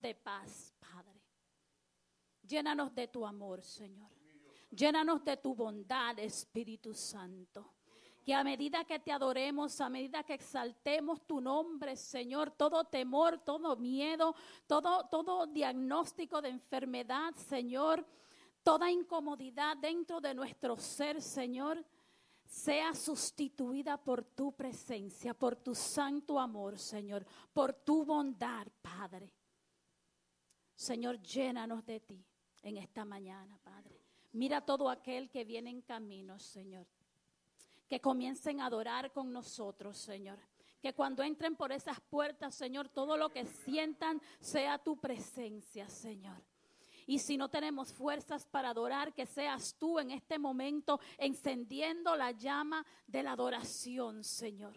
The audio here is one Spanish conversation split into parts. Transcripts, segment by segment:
de paz, Padre. Llénanos de tu amor, Señor. Llénanos de tu bondad, Espíritu Santo. Que a medida que te adoremos, a medida que exaltemos tu nombre, Señor, todo temor, todo miedo, todo, todo diagnóstico de enfermedad, Señor, toda incomodidad dentro de nuestro ser, Señor, sea sustituida por tu presencia, por tu santo amor, Señor, por tu bondad, Padre. Señor, llénanos de ti en esta mañana, Padre. Mira todo aquel que viene en camino, Señor. Que comiencen a adorar con nosotros, Señor. Que cuando entren por esas puertas, Señor, todo lo que sientan sea tu presencia, Señor. Y si no tenemos fuerzas para adorar, que seas tú en este momento encendiendo la llama de la adoración, Señor.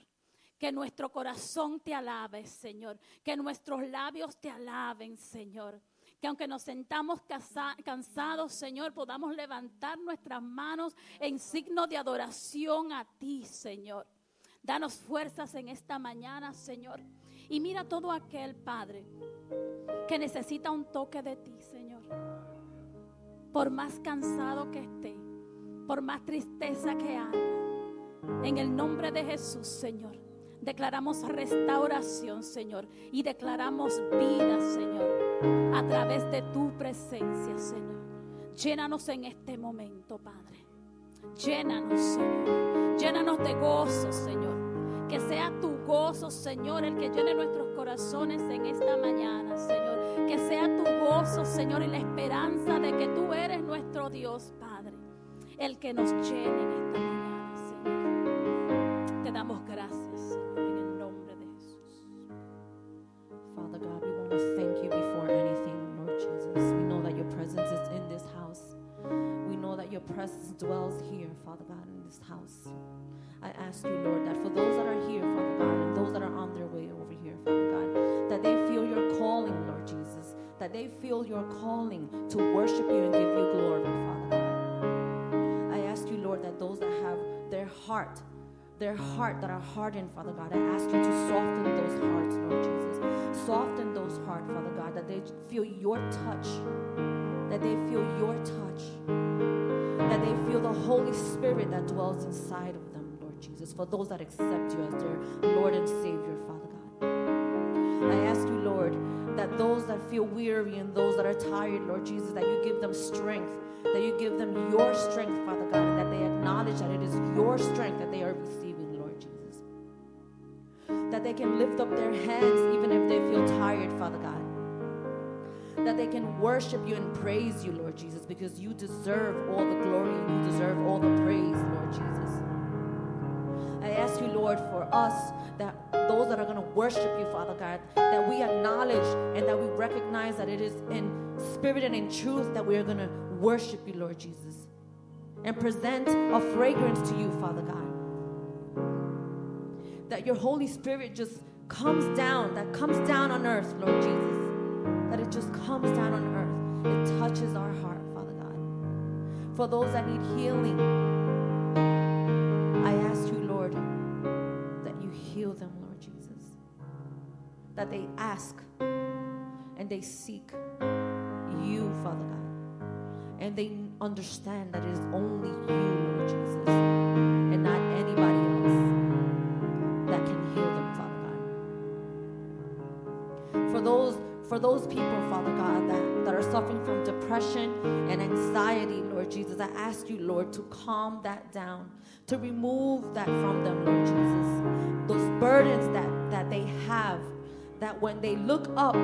Que nuestro corazón te alabe, Señor. Que nuestros labios te alaben, Señor. Que aunque nos sentamos cansados, Señor, podamos levantar nuestras manos en signo de adoración a ti, Señor. Danos fuerzas en esta mañana, Señor. Y mira todo aquel, Padre, que necesita un toque de ti, Señor. Por más cansado que esté, por más tristeza que haya, en el nombre de Jesús, Señor, declaramos restauración, Señor, y declaramos vida, Señor, a través de tu presencia, Señor. Llénanos en este momento, Padre. Llénanos, Señor. Llénanos de gozo, Señor. Que sea tu gozo, Señor, el que llene nuestros corazones en esta mañana, Señor. Que sea tu gozo, Señor, y la esperanza de que tú eres nuestro Dios, Padre. El que nos llene en esta mañana, this house. I ask you, Lord, that for those that are here, Father God, and those that are on their way over here, Father God, that they feel your calling, Lord Jesus, that they feel your calling to worship you and give you glory, Father God. I ask you, Lord, that those that have their heart, their heart that are hardened, Father God, I ask you to soften those hearts, Lord Jesus. Soften those hearts, Father God, that they feel your touch, that they feel your touch, that they feel the Holy Spirit that dwells inside of them. Lord Jesus, for those that accept you as their Lord and Savior, Father God. I ask you, Lord, that those that feel weary and those that are tired, Lord Jesus, that you give them strength, that you give them your strength, Father God, and that they acknowledge that it is your strength that they are receiving, Lord Jesus. That they can lift up their hands even if they feel tired, Father God that they can worship you and praise you, Lord Jesus, because you deserve all the glory and you deserve all the praise, Lord Jesus. I ask you, Lord, for us, that those that are going to worship you, Father God, that we acknowledge and that we recognize that it is in spirit and in truth that we are going to worship you, Lord Jesus, and present a fragrance to you, Father God. That your Holy Spirit just comes down, that comes down on earth, Lord Jesus. Just comes down on earth. It touches our heart, Father God. For those that need healing, I ask you, Lord, that you heal them, Lord Jesus. That they ask and they seek you, Father God. And they understand that it is only you, Lord Jesus, and not anybody else that can heal them, Father God. For those for those people, Father God, that, that are suffering from depression and anxiety, Lord Jesus, I ask you, Lord, to calm that down, to remove that from them, Lord Jesus. Those burdens that, that they have, that when they look up,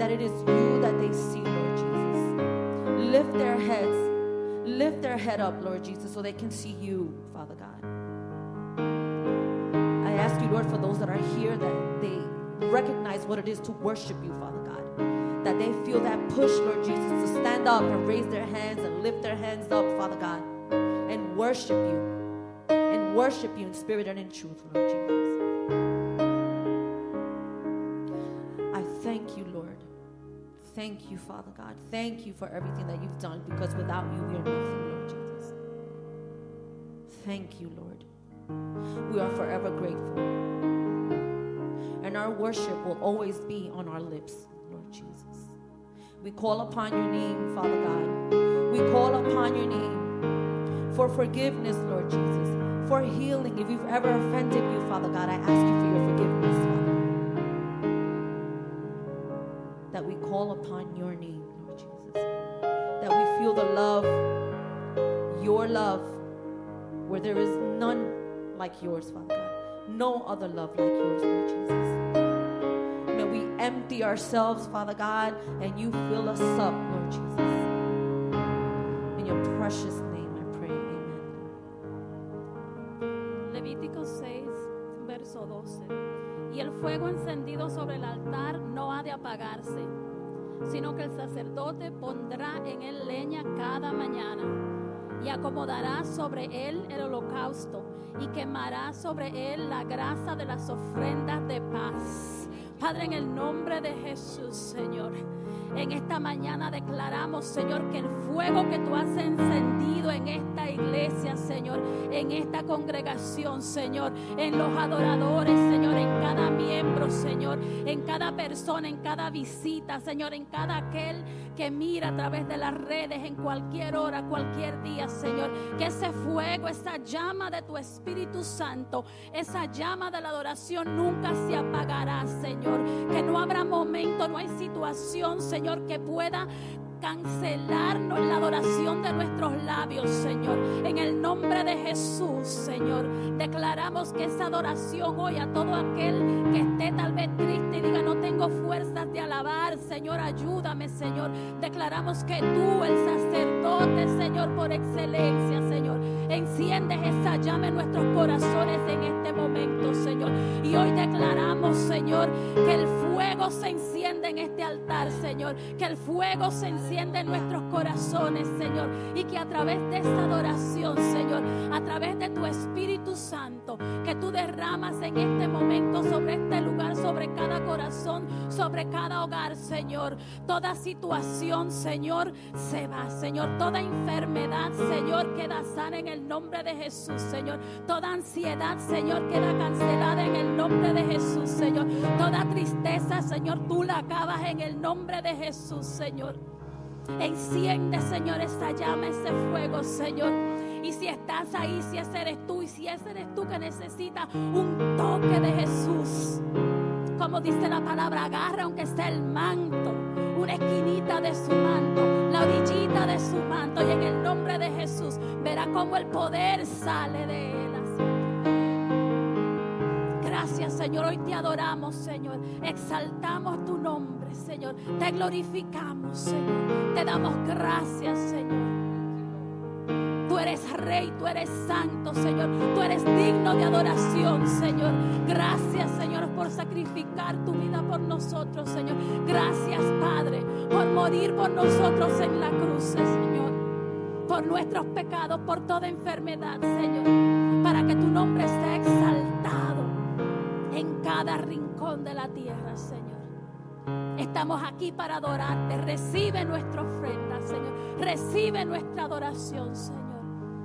that it is you that they see, Lord Jesus. Lift their heads, lift their head up, Lord Jesus, so they can see you, Father God. I ask you, Lord, for those that are here, that they recognize what it is to worship you, Father that they feel that push, Lord Jesus, to stand up and raise their hands and lift their hands up, Father God, and worship you. And worship you in spirit and in truth, Lord Jesus. I thank you, Lord. Thank you, Father God. Thank you for everything that you've done because without you, we are nothing, Lord Jesus. Thank you, Lord. We are forever grateful. And our worship will always be on our lips. We call upon your name, Father God. We call upon your name for forgiveness, Lord Jesus, for healing. If you've ever offended you, Father God, I ask you for your forgiveness, Father. That we call upon your name, Lord Jesus. That we feel the love, your love, where there is none like yours, Father God. No other love like yours, Lord Jesus. Empty ourselves, Father God, and you fill us up, Lord Jesus. In your precious name I pray, amen. Levítico 6, verso 12. Y el fuego encendido sobre el altar no ha de apagarse, sino que el sacerdote pondrá en él leña cada mañana y acomodará sobre él el holocausto y quemará sobre él la grasa de las ofrendas de paz. Padre, en el nombre de Jesús, Señor. En esta mañana declaramos, Señor, que el fuego que tú has encendido en esta iglesia, Señor, en esta congregación, Señor, en los adoradores, Señor, en cada miembro, Señor, en cada persona, en cada visita, Señor, en cada aquel que mira a través de las redes, en cualquier hora, cualquier día, Señor, que ese fuego, esa llama de tu Espíritu Santo, esa llama de la adoración nunca se apagará, Señor, que no habrá momento, no hay situación, Señor, que pueda cancelarnos la adoración de nuestros labios, Señor. En el nombre de Jesús, Señor, declaramos que esa adoración hoy a todo aquel que esté tal vez triste y diga, no tengo fuerzas de alabar, Señor, ayúdame, Señor. Declaramos que tú, el sacerdote, Señor, por excelencia, Señor, enciendes esa llama en nuestros corazones en este momento, Señor. Y hoy declaramos, Señor, que el fuego se enciende en este altar, Señor. Que el fuego se enciende en nuestros corazones, Señor. Y que a través de esta adoración, Señor, a través de tu Espíritu Santo, que tú derramas en este momento sobre este lugar, sobre cada corazón, sobre cada hogar, Señor. Toda situación, Señor, se va, Señor. Toda enfermedad, Señor, queda sana en el nombre de Jesús, Señor. Toda ansiedad, Señor, queda cancelada en el nombre de Jesús, Señor. Toda tristeza, Señor, tú la acabas en el nombre de Jesús, Señor. Enciende, Señor, esa llama, ese fuego, Señor. Y si estás ahí, si ese eres tú, y si ese eres tú que necesitas un toque de Jesús, como dice la palabra, agarra aunque sea el manto, una esquinita de su manto, la orillita de su manto, y en el nombre de Jesús verá cómo el poder sale de él. Gracias, Señor. Hoy te adoramos, Señor. Exaltamos tu nombre, Señor. Te glorificamos, Señor. Te damos gracias, Señor. Tú eres rey, tú eres santo, Señor. Tú eres digno de adoración, Señor. Gracias, Señor, por sacrificar tu vida por nosotros, Señor. Gracias, Padre, por morir por nosotros en la cruz, Señor. Por nuestros pecados, por toda enfermedad, Señor. Para que tu nombre sea exaltado en cada rincón de la tierra, Señor. Estamos aquí para adorarte. Recibe nuestra ofrenda, Señor. Recibe nuestra adoración, Señor.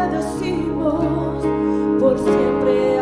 Amén. Y te decimos por siempre.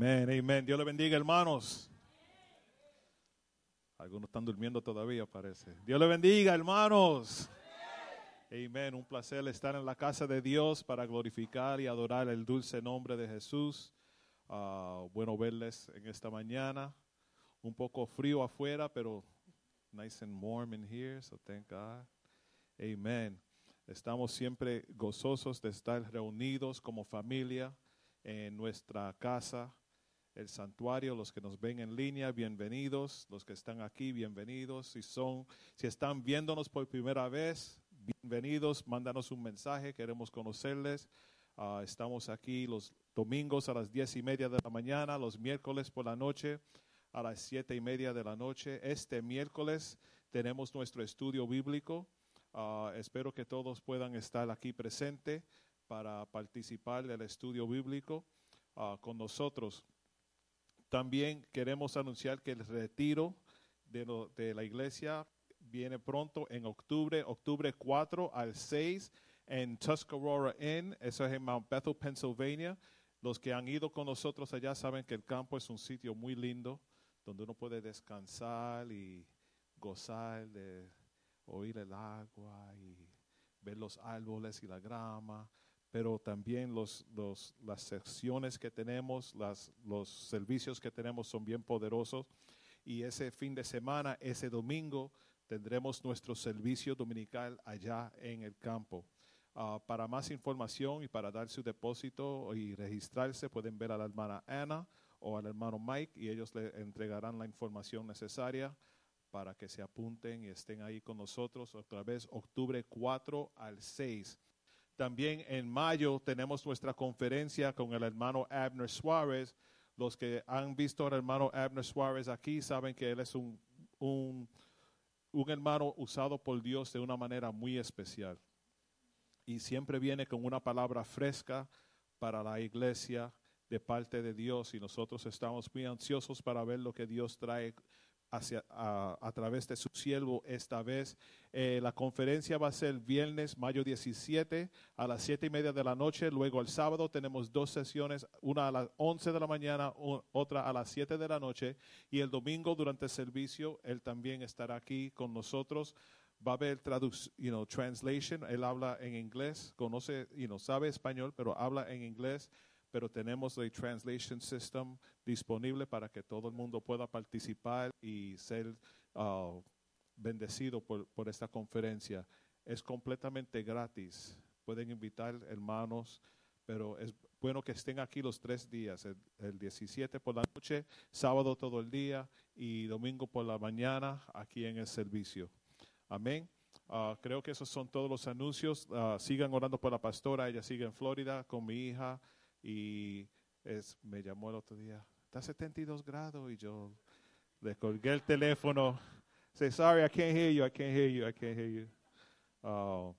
Amén, amén. Dios le bendiga, hermanos. Algunos están durmiendo todavía, parece. Dios le bendiga, hermanos. Amén. Un placer estar en la casa de Dios para glorificar y adorar el dulce nombre de Jesús. Ah, bueno verles en esta mañana. Un poco frío afuera, pero nice and warm in here, so thank God. Amen. Estamos siempre gozosos de estar reunidos como familia en nuestra casa, el santuario. Los que nos ven en línea, bienvenidos. Los que están aquí, bienvenidos. Si son, si están viéndonos por primera vez, bienvenidos. Mándanos un mensaje, queremos conocerles. Ah, estamos aquí los domingos a las diez y media de la mañana, los miércoles por la noche a las siete y media de la noche. Este miércoles tenemos nuestro estudio bíblico. Ah, espero que todos puedan estar aquí presentes para participar del estudio bíblico ah, con nosotros. También queremos anunciar que el retiro de, la iglesia viene pronto en octubre, octubre 4 al 6 en Tuscarora Inn, eso es en Mount Bethel, Pennsylvania. Los que han ido con nosotros allá saben que el campo es un sitio muy lindo donde uno puede descansar y gozar de oír el agua y ver los árboles y la grama, pero también los, los, las secciones que tenemos, las, los servicios que tenemos son bien poderosos. Y ese fin de semana, ese domingo, tendremos nuestro servicio dominical allá en el campo. Ah, para más información y para dar su depósito y registrarse, pueden ver a la hermana Ana o al hermano Mike y ellos le entregarán la información necesaria para que se apunten y estén ahí con nosotros otra vez octubre 4 al 6. También en mayo tenemos nuestra conferencia con el hermano Abner Suárez. Los que han visto al hermano Abner Suárez aquí saben que él es un, un, hermano usado por Dios de una manera muy especial. Y siempre viene con una palabra fresca para la iglesia de parte de Dios y nosotros estamos muy ansiosos para ver lo que Dios trae hacia, a, a través de su siervo esta vez. Eh, la conferencia va a ser viernes, mayo 17, a las 7 y media de la noche. Luego el sábado tenemos dos sesiones, una a las 11 de la mañana, o- otra a las 7 de la noche. Y el domingo durante el servicio, él también estará aquí con nosotros. Va a haber you know, translation. Él habla en inglés, conoce, you know, sabe español, pero habla en inglés. Pero tenemos el translation system disponible para que todo el mundo pueda participar y ser ah, bendecido por, por esta conferencia. Es completamente gratis. Pueden invitar hermanos, pero es bueno que estén aquí los tres días, el, el 17 por la noche, sábado todo el día y domingo por la mañana aquí en el servicio. Amén. Ah, creo que esos son todos los anuncios. Ah, sigan orando por la pastora. Ella sigue en Florida con mi hija y me llamó el otro día. Está 72 grados y yo le colgué el teléfono. Say, sorry, I can't hear you, I can't hear you, I can't hear you. Ah,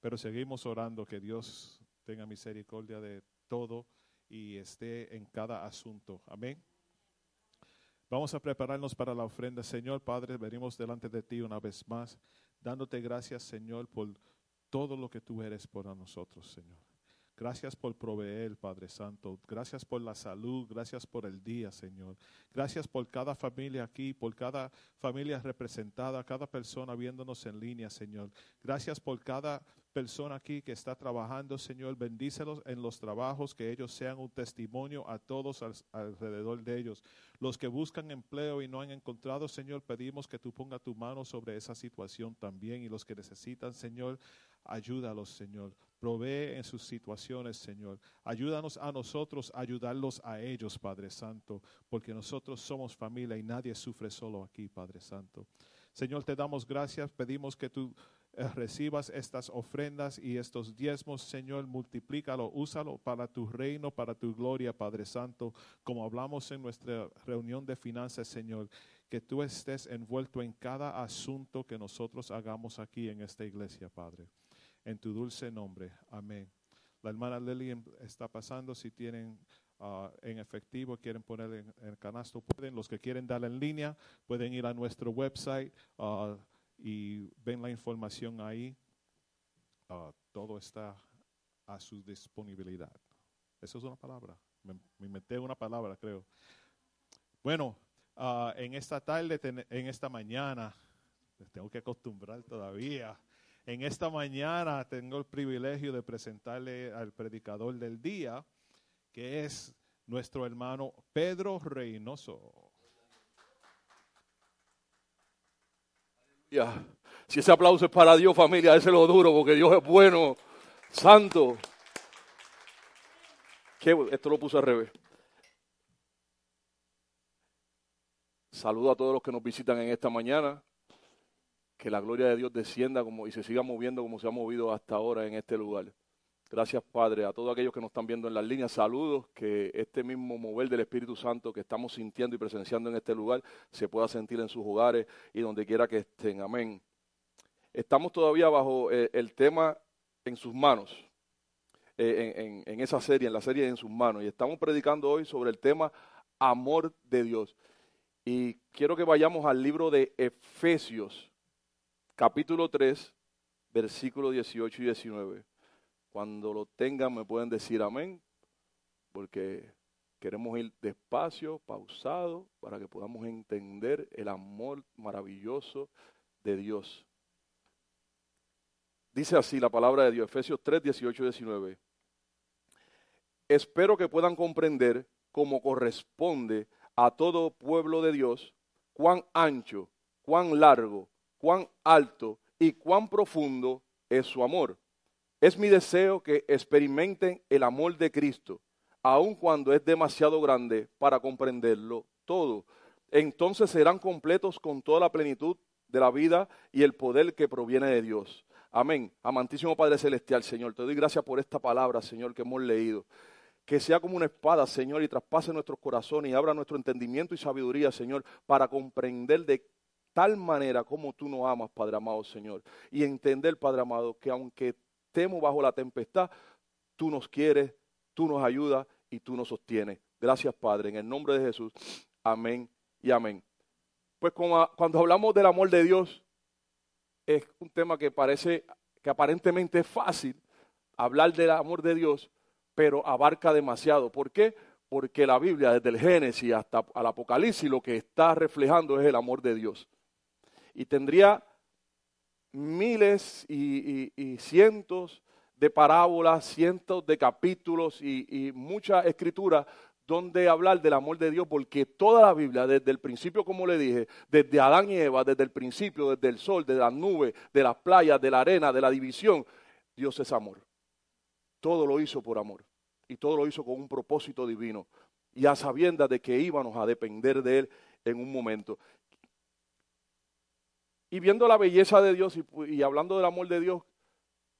pero seguimos orando que Dios tenga misericordia de todo y esté en cada asunto. Amén. Vamos a prepararnos para la ofrenda. Señor Padre, venimos delante de ti una vez más, dándote gracias, Señor, por todo lo que tú eres para nosotros, Señor. Gracias por proveer, Padre Santo. Gracias por la salud. Gracias por el día, Señor. Gracias por cada familia aquí, por cada familia representada, cada persona viéndonos en línea, Señor. Gracias por cada persona aquí que está trabajando, Señor. Bendícelos en los trabajos, que ellos sean un testimonio a todos al- alrededor de ellos. Los que buscan empleo y no han encontrado, Señor, pedimos que tú ponga tu mano sobre esa situación también. Y los que necesitan, Señor, ayúdalos, Señor. Provee en sus situaciones, Señor. Ayúdanos a nosotros ayudarlos a ellos, Padre Santo, porque nosotros somos familia y nadie sufre solo aquí, Padre Santo. Señor, te damos gracias, pedimos que tú eh, recibas estas ofrendas y estos diezmos, Señor, multiplícalo, úsalo para tu reino, para tu gloria, Padre Santo, como hablamos en nuestra reunión de finanzas, Señor, que tú estés envuelto en cada asunto que nosotros hagamos aquí en esta iglesia, Padre. En tu dulce nombre, amén. La hermana Lily em- está pasando, si tienen ah, en efectivo, quieren poner en, canasto, pueden. Los que quieren dar en línea, pueden ir a nuestro website ah, y ven la información ahí. Ah, todo está a su disponibilidad. Eso es una palabra. me, me inventé una palabra, creo. Bueno, en esta tarde, en esta mañana, tengo que acostumbrar todavía. En esta mañana tengo el privilegio de presentarle al predicador del día, que es nuestro hermano Pedro Reynoso. Ya. Si ese aplauso es para Dios, familia, ese lo duro, porque Dios es bueno, santo. Qué esto lo puse al revés. Saludo a todos los que nos visitan en esta mañana. Que la gloria de Dios descienda como, y se siga moviendo como se ha movido hasta ahora en este lugar. Gracias, Padre, a todos aquellos que nos están viendo en las líneas. Saludos, que este mismo mover del Espíritu Santo que estamos sintiendo y presenciando en este lugar se pueda sentir en sus hogares y donde quiera que estén. Amén. Estamos todavía bajo eh, el tema en sus manos, eh, en, esa serie, en la serie en sus manos. Y estamos predicando hoy sobre el tema amor de Dios. Y quiero que vayamos al libro de Efesios, capítulo 3, versículos 18 y 19. Cuando lo tengan me pueden decir amén, porque queremos ir despacio, pausado, para que podamos entender el amor maravilloso de Dios. Dice así la palabra de Dios, Efesios 3, 18 y 19. Espero que puedan comprender como corresponde a todo pueblo de Dios cuán ancho, cuán largo, cuán alto y cuán profundo es su amor. Es mi deseo que experimenten el amor de Cristo, aun cuando es demasiado grande para comprenderlo todo. Entonces serán completos con toda la plenitud de la vida y el poder que proviene de Dios. Amén. Amantísimo Padre Celestial, Señor, te doy gracias por esta palabra, Señor, que hemos leído. Que sea como una espada, Señor, y traspase nuestros corazones y abra nuestro entendimiento y sabiduría, Señor, para comprender de tal manera como tú nos amas, Padre amado, Señor. Y entender, Padre amado, que aunque estemos bajo la tempestad, tú nos quieres, tú nos ayudas y tú nos sostienes. Gracias, Padre, en el nombre de Jesús. Amén y amén. Pues cuando hablamos del amor de Dios, es un tema que parece que aparentemente es fácil hablar del amor de Dios, pero abarca demasiado. ¿Por qué? Porque la Biblia, desde el Génesis hasta el Apocalipsis, lo que está reflejando es el amor de Dios. Y tendría miles y, cientos de parábolas, cientos de capítulos y, y mucha escritura donde hablar del amor de Dios, porque toda la Biblia, desde el principio, como le dije, desde Adán y Eva, desde el principio, desde el sol, de las nubes, de las playas, de la arena, de la división, Dios es amor. Todo lo hizo por amor y todo lo hizo con un propósito divino y a sabiendas de que íbamos a depender de Él en un momento. Y viendo la belleza de Dios y, hablando del amor de Dios,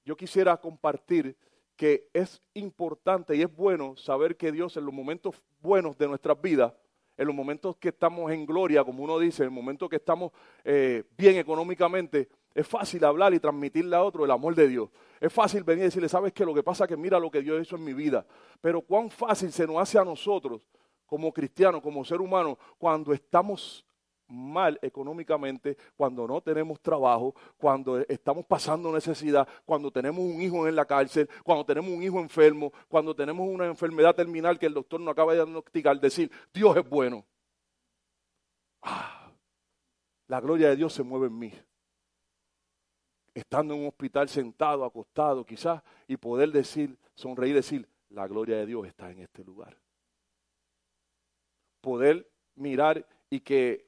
yo quisiera compartir que es importante y es bueno saber que Dios en los momentos buenos de nuestras vidas, en los momentos que estamos en gloria, como uno dice, en el momento que estamos eh, bien económicamente, es fácil hablar y transmitirle a otro el amor de Dios. Es fácil venir y decirle, ¿sabes qué? Lo que pasa es que mira lo que Dios hizo en mi vida. Pero cuán fácil se nos hace a nosotros, como cristianos, como ser humano, cuando estamos mal económicamente, cuando no tenemos trabajo, cuando estamos pasando necesidad, cuando tenemos un hijo en la cárcel, cuando tenemos un hijo enfermo, cuando tenemos una enfermedad terminal que el doctor no acaba de diagnosticar, decir, Dios es bueno. Ah, la gloria de Dios se mueve en mí. Estando en un hospital sentado, acostado quizás, y poder decir, sonreír, decir, la gloria de Dios está en este lugar. Poder mirar y que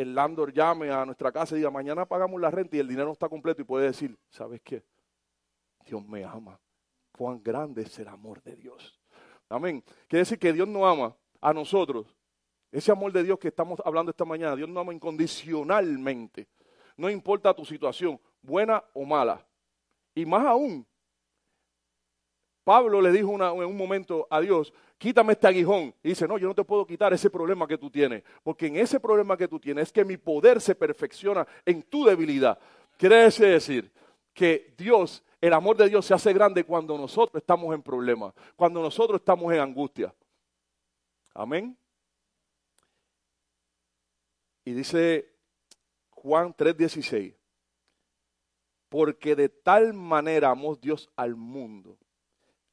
el landlord llame a nuestra casa y diga, mañana pagamos la renta y el dinero no está completo y puede decir, ¿sabes qué? Dios me ama. Cuán grande es el amor de Dios. Amén. Quiere decir que Dios nos ama a nosotros. Ese amor de Dios que estamos hablando esta mañana, Dios nos ama incondicionalmente. No importa tu situación, buena o mala. Y más aún, Pablo le dijo en un momento a Dios, quítame este aguijón. Y dice, no, yo no te puedo quitar ese problema que tú tienes, porque en ese problema que tú tienes es que mi poder se perfecciona en tu debilidad. Quiere decir que Dios, el amor de Dios se hace grande cuando nosotros estamos en problemas, cuando nosotros estamos en angustia. Amén. Y dice Juan 3:16, porque de tal manera amó Dios al mundo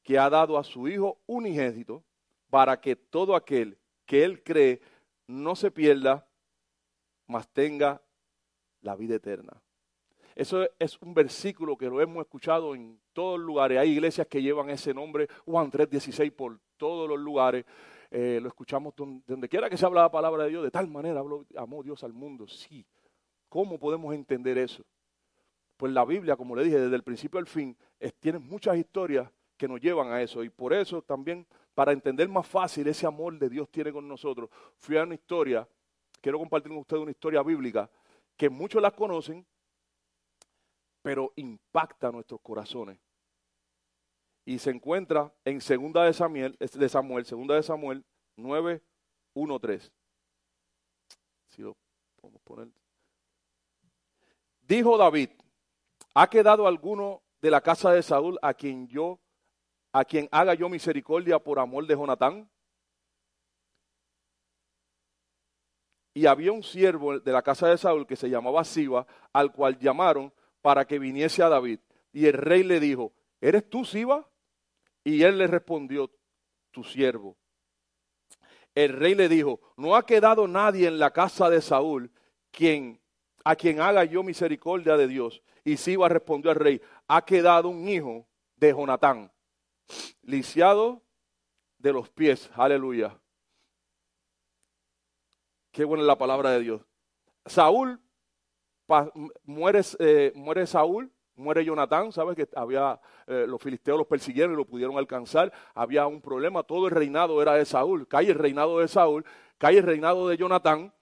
que ha dado a su Hijo unigénito para que todo aquel que él cree no se pierda, mas tenga la vida eterna. Eso es un versículo que lo hemos escuchado en todos lugares. Hay iglesias que llevan ese nombre, Juan 3:16, por todos los lugares. Eh, lo escuchamos donde, quiera que se habla la palabra de Dios. De tal manera amó Dios al mundo. Sí. ¿Cómo podemos entender eso? Pues la Biblia, como le dije, desde el principio al fin, tiene muchas historias que nos llevan a eso. Y por eso también, para entender más fácil ese amor de Dios tiene con nosotros, fui a una historia, quiero compartir con ustedes una historia bíblica, que muchos la conocen, pero impacta nuestros corazones. Y se encuentra en segunda de Samuel, de Samuel, segunda de Samuel 9, 1, 3. Si lo podemos poner. Dijo David, ¿ha quedado alguno de la casa de Saúl a quien yo, a quien haga yo misericordia por amor de Jonatán? Y había un siervo de la casa de Saúl que se llamaba Siba, al cual llamaron para que viniese a David. Y el rey le dijo, ¿eres tú Siba? Y él le respondió, tu siervo. El rey le dijo, no ha quedado nadie en la casa de Saúl quien, a quien haga yo misericordia de Dios. Y Siba respondió al rey, ha quedado un hijo de Jonatán, lisiado de los pies. Aleluya. Qué buena es la palabra de Dios. Saúl muere, eh, muere Saúl, muere Jonatán, ¿sabes? Que había, eh, los filisteos los persiguieron y lo pudieron alcanzar, había un problema, todo el reinado era de Saúl, cae el reinado de Saúl, cae el reinado de Jonatán,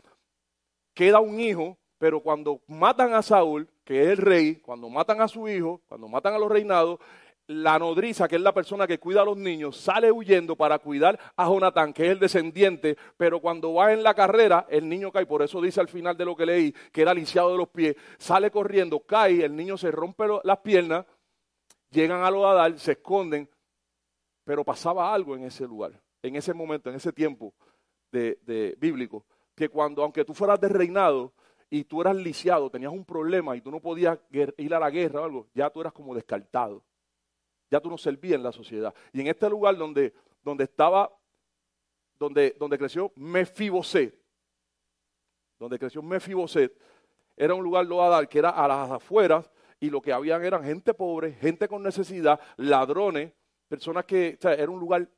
queda un hijo, pero cuando matan a Saúl, que es el rey, cuando matan a su hijo, cuando matan a los reinados, la nodriza, que es la persona que cuida a los niños, sale huyendo para cuidar a Jonatán, que es el descendiente, pero cuando va en la carrera, el niño cae, por eso dice al final de lo que leí, que era lisiado de los pies, sale corriendo, cae, el niño se rompe las piernas, llegan a los Adal, se esconden, pero pasaba algo en ese lugar, en ese momento, en ese tiempo de, bíblico, que cuando, aunque tú fueras de reinado, y tú eras lisiado, tenías un problema y tú no podías ir a la guerra o algo, ya tú eras como descartado ya tú no servías en la sociedad. Y en este lugar donde, donde estaba, donde, donde creció Mefiboset, donde creció Mefiboset, era un lugar loadal que era a las afueras y lo que habían eran gente pobre, gente con necesidad, ladrones, personas que, era un lugar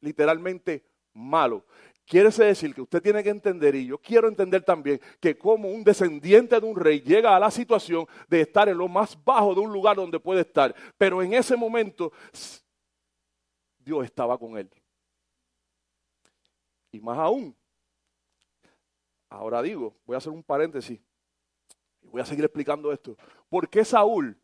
literalmente malo. Quiere decir que usted tiene que entender, y yo quiero entender también, que como un descendiente de un rey llega a la situación de estar en lo más bajo de un lugar donde puede estar, pero en ese momento Dios estaba con él. Y más aún, ahora digo, voy a hacer un paréntesis y voy a seguir explicando esto. ¿Por qué Saúl,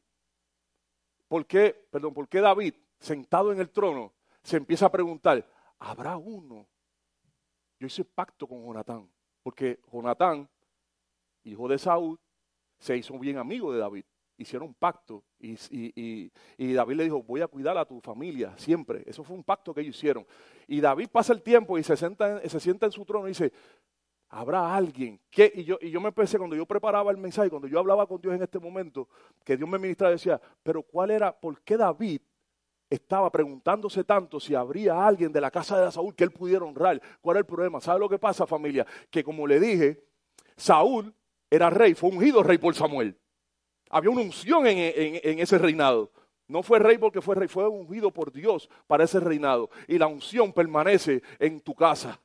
por qué, perdón, por qué David, sentado en el trono, se empieza a preguntar, ¿habrá uno yo hice pacto con Jonatán, porque Jonatán, hijo de Saúl, se hizo bien amigo de David. Hicieron un pacto y, David le dijo, voy a cuidar a tu familia siempre. Eso fue un pacto que ellos hicieron. Y David pasa el tiempo y se, sienta, en su trono y dice, habrá alguien que, y yo, y yo me pensé cuando yo preparaba el mensaje, cuando yo hablaba con Dios en este momento, que Dios me ministraba, decía, pero ¿cuál era, por qué David estaba preguntándose tanto si habría alguien de la casa de Saúl que él pudiera honrar. ¿Cuál es el problema? ¿Sabe lo que pasa, familia? Que como le dije, Saúl era rey, fue ungido rey por Samuel. Había una unción en, ese reinado. No fue rey porque fue rey, fue ungido por Dios para ese reinado. Y la unción permanece en tu casa.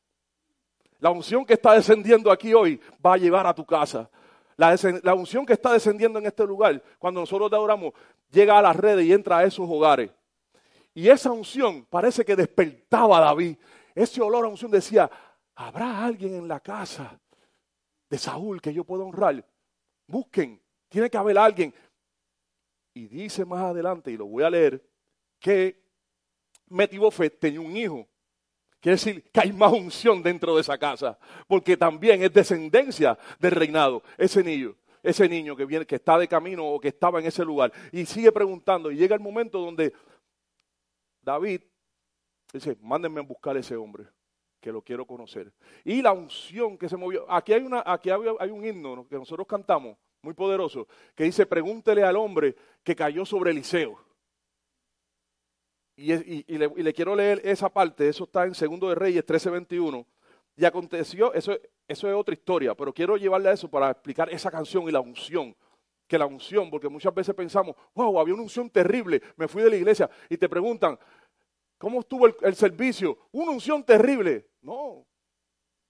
La unción que está descendiendo aquí hoy va a llevar a tu casa. La, la unción que está descendiendo en este lugar, cuando nosotros te adoramos, llega a las redes y entra a esos hogares. Y esa unción parece que despertaba a David. Ese olor a unción decía, ¿habrá alguien en la casa de Saúl que yo pueda honrar? Busquen, tiene que haber alguien. Y dice más adelante, y lo voy a leer, que Metibofet tenía un hijo. Quiere decir que hay más unción dentro de esa casa, porque también es descendencia del reinado, ese niño, ese niño que viene, que está de camino o que estaba en ese lugar. Y sigue preguntando, y llega el momento donde David dice, mándenme a buscar a ese hombre, que lo quiero conocer. Y la unción que se movió. Aquí hay, una, aquí hay un himno que nosotros cantamos, muy poderoso, que dice, pregúntele al hombre que cayó sobre Eliseo. y, y- y le, quiero leer esa parte, eso está en Segundo de Reyes 13:21. Y aconteció, eso, eso es otra historia, pero quiero llevarle a eso para explicar esa canción y la unción. Que la unción, porque muchas veces pensamos, wow, había una unción terrible, me fui de la iglesia y te preguntan, ¿cómo estuvo el, el servicio? Una unción terrible. No,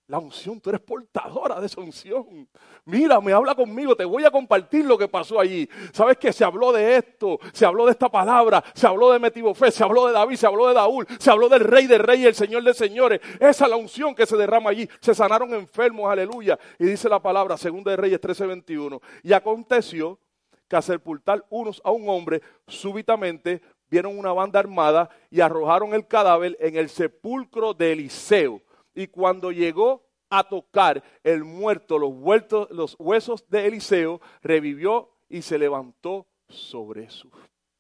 la unción, tú eres portadora de esa unción. Mira, me habla conmigo, te voy a compartir lo que pasó allí. ¿Sabes que Se habló de esto, se habló de esta palabra, se habló de Metibofé, se habló de David, se habló de Daúl, se habló del rey de reyes, el señor de señores. Esa es la unción que se derrama allí. Se sanaron enfermos, aleluya. Y dice la palabra, segunda de Reyes 13:21. Y aconteció que al sepultar unos a un hombre, súbitamente vieron una banda armada y arrojaron el cadáver en el sepulcro de Eliseo. Y cuando llegó a tocar el muerto los, huesos de Eliseo, revivió y se levantó sobre sus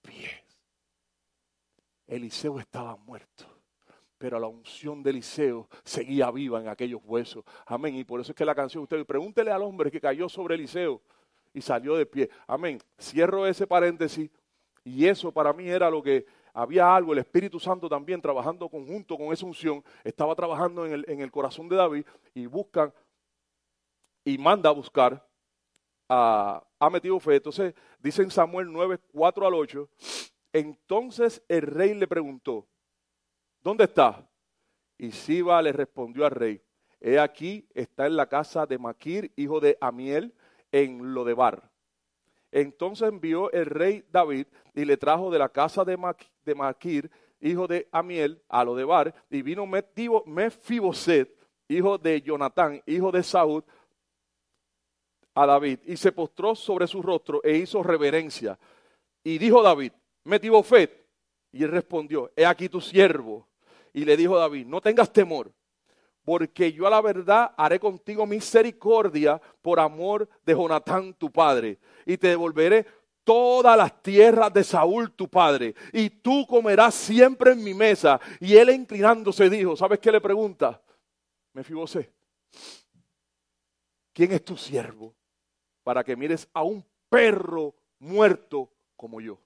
pies. Eliseo estaba muerto, pero la unción de Eliseo seguía viva en aquellos huesos. Amén. Y por eso es que la canción, usted pregúntele al hombre que cayó sobre Eliseo y salió de pie. Amén. Cierro ese paréntesis y eso para mí era lo que había algo, el Espíritu Santo también trabajando conjunto con esa unción, estaba trabajando en el, en el corazón de David y buscan y manda a buscar a, a Metifobet. Entonces dice en Samuel 9, 4 al 8, entonces el rey le preguntó, ¿dónde está? Y Siba le respondió al rey, he aquí, está en la casa de Maquir, hijo de Amiel, en Lodebar. Entonces envió el rey David y le trajo de la casa de, Maqui- de Maquir, hijo de Amiel, a Lodebar, y vino Mefiboset, hijo de Jonatán, hijo de Saúl, a David, y se postró sobre su rostro e hizo reverencia. Y dijo David, Metibofet, y él respondió, he aquí tu siervo. Y le dijo David, no tengas temor, porque yo a la verdad haré contigo misericordia por amor de Jonatán tu padre, y te devolveré todas las tierras de Saúl tu padre, y tú comerás siempre en mi mesa. Y él inclinándose dijo, ¿sabes qué le pregunta? Mefibosé, ¿quién es tu siervo? Para que mires a un perro muerto como yo.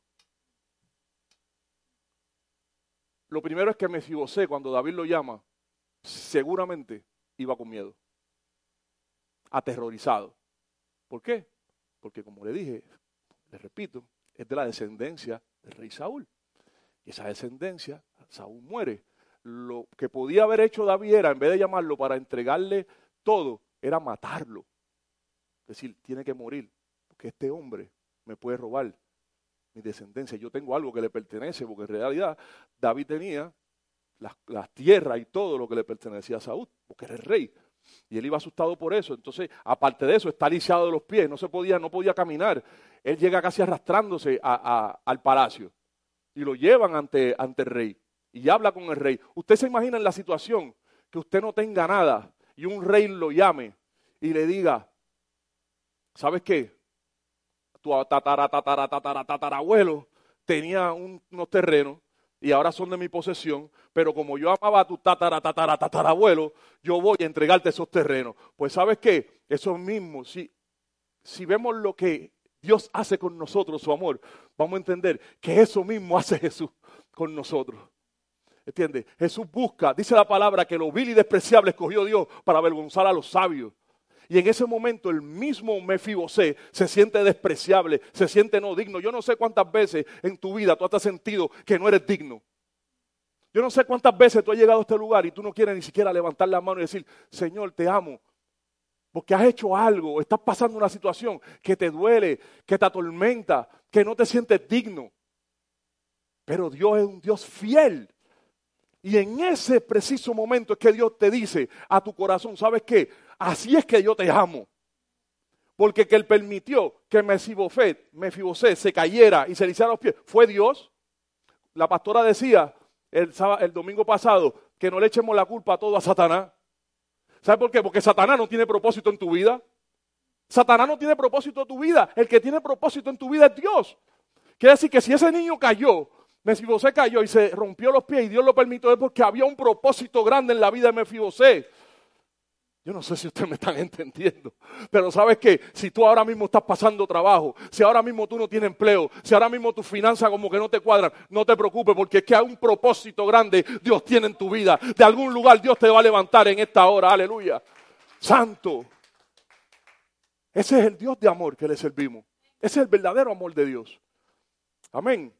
Lo primero es que Mefibosé, cuando David lo llama, seguramente iba con miedo, aterrorizado. ¿Por qué? Porque como le dije, le repito, es de la descendencia del rey Saúl. Y esa descendencia, Saúl muere. Lo que podía haber hecho David era, en vez de llamarlo para entregarle todo, era matarlo. Es decir, tiene que morir, porque este hombre me puede robar mi descendencia. Yo tengo algo que le pertenece, porque en realidad David tenía las, las tierras y todo lo que le pertenecía a Saúl, porque era el rey. Y él iba asustado por eso. Entonces, aparte de eso, está lisiado de los pies, no se podía, no podía caminar. Él llega casi arrastrándose al palacio. Y lo llevan ante, ante el rey. Y habla con el rey. Usted se imagina en la situación que usted no tenga nada y un rey lo llame y le diga, ¿sabes qué? Tu tatara, tatara, tatara, tatarabuelo tenía un- unos terrenos y ahora son de mi posesión, pero como yo amaba a tu tatara, tatara, tatarabuelo, yo voy a entregarte esos terrenos. Pues ¿sabes qué? Eso mismo, si, si vemos lo que Dios hace con nosotros, su amor, vamos a entender que eso mismo hace Jesús con nosotros. ¿Entiendes? Jesús busca, dice la palabra, que lo vil y despreciable escogió Dios para avergonzar a los sabios. Y en ese momento el mismo Mefibosé se siente despreciable, se siente no digno. Yo no sé cuántas veces en tu vida tú has sentido que no eres digno. Yo no sé cuántas veces tú has llegado a este lugar y tú no quieres ni siquiera levantar la mano y decir, Señor, te amo. Porque has hecho algo, estás pasando una situación que te duele, que te atormenta, que no te sientes digno. Pero Dios es un Dios fiel. Y en ese preciso momento es que Dios te dice a tu corazón, ¿sabes qué? Así es que yo te amo. Porque que Él permitió que Mefibosé, Mefibosé se cayera y se le hiciera los pies, fue Dios. La pastora decía el, sábado- el domingo pasado que no le echemos la culpa a todo a Satanás. ¿Sabe por qué? Porque Satanás no tiene propósito en tu vida. Satanás no tiene propósito en tu vida. El que tiene propósito en tu vida es Dios. Quiere decir que si ese niño cayó, Mefibosé cayó y se rompió los pies y Dios lo permitió es porque había un propósito grande en la vida de Mefibosé. Yo no sé si ustedes me están entendiendo, pero sabes que si tú ahora mismo estás pasando trabajo, si ahora mismo tú no tienes empleo, si ahora mismo tus finanzas como que no te cuadran, no te preocupes porque es que hay un propósito grande Dios tiene en tu vida. De algún lugar Dios te va a levantar en esta hora, aleluya. Santo. Ese es el Dios de amor que le servimos. Ese es el verdadero amor de Dios. Amén.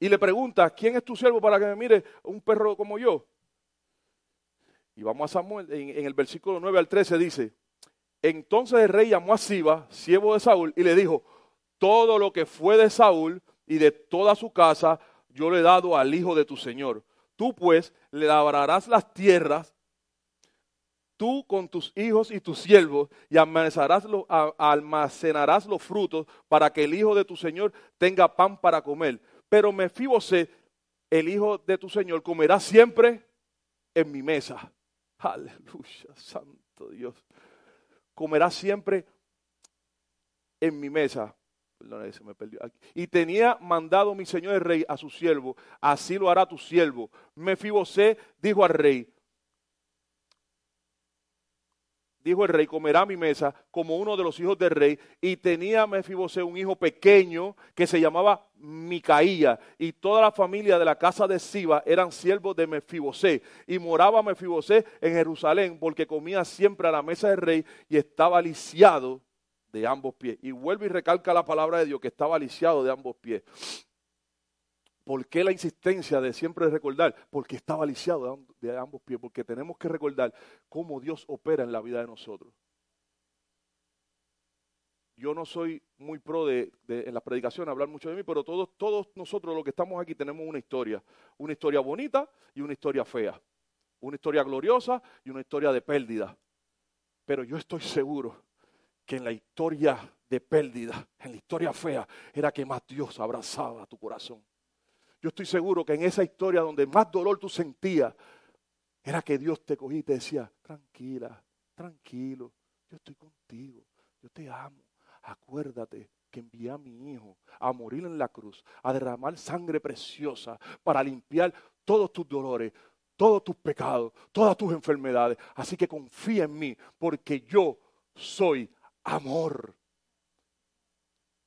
Y le pregunta, ¿quién es tu siervo para que me mire un perro como yo? Y vamos a Samuel, en, el versículo 9 al 13 dice, entonces el rey llamó a Siba, siervo de Saúl, y le dijo, todo lo que fue de Saúl y de toda su casa, yo le he dado al hijo de tu señor. Tú pues le labrarás las tierras, tú con tus hijos y tus siervos, y almacenarás, almacenarás los frutos para que el hijo de tu señor tenga pan para comer. Pero Mefibosé, el hijo de tu señor, comerá siempre en mi mesa. Aleluya, santo Dios. Comerá siempre en mi mesa. Perdón, se me perdió. Y tenía mandado mi señor el rey a su siervo, así lo hará tu siervo. Mefibosé dijo al rey, dijo el rey, comerá mi mesa como uno de los hijos del rey. Y tenía Mefibosé un hijo pequeño que se llamaba Micaía. Y toda la familia de la casa de Siba eran siervos de Mefibosé. Y moraba Mefibosé en Jerusalén porque comía siempre a la mesa del rey y estaba lisiado de ambos pies. Y vuelve y recalca la palabra de Dios que estaba lisiado de ambos pies. ¿Por qué la insistencia de siempre recordar? Porque estaba lisiado de ambos pies, porque tenemos que recordar cómo Dios opera en la vida de nosotros. Yo no soy muy pro de, en la predicación hablar mucho de mí, pero todos, todos nosotros los que estamos aquí tenemos una historia. Una historia bonita y una historia fea. Una historia gloriosa y una historia de pérdida. Pero yo estoy seguro que en la historia de pérdida, en la historia fea, era que más Dios abrazaba tu corazón. Yo estoy seguro que en esa historia donde más dolor tú sentías, era que Dios te cogía y te decía, tranquila, tranquilo, yo estoy contigo, yo te amo. Acuérdate que envié a mi hijo a morir en la cruz, a derramar sangre preciosa para limpiar todos tus dolores, todos tus pecados, todas tus enfermedades. Así que confía en mí, porque yo soy amor.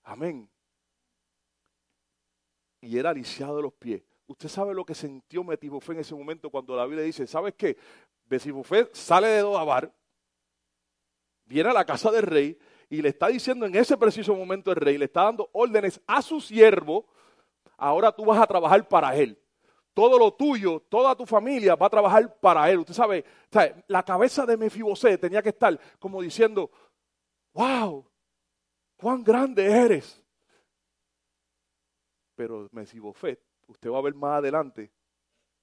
Amén y era lisiado de los pies. Usted sabe lo que sintió Metibufé en ese momento cuando la Biblia dice, ¿sabes qué? Metibufé sale de Dodabar, viene a la casa del rey y le está diciendo en ese preciso momento el rey, le está dando órdenes a su siervo, ahora tú vas a trabajar para él. Todo lo tuyo, toda tu familia va a trabajar para él. Usted sabe, la cabeza de Mefibosé tenía que estar como diciendo, wow, cuán grande eres. Pero Mesibofet, usted va a ver más adelante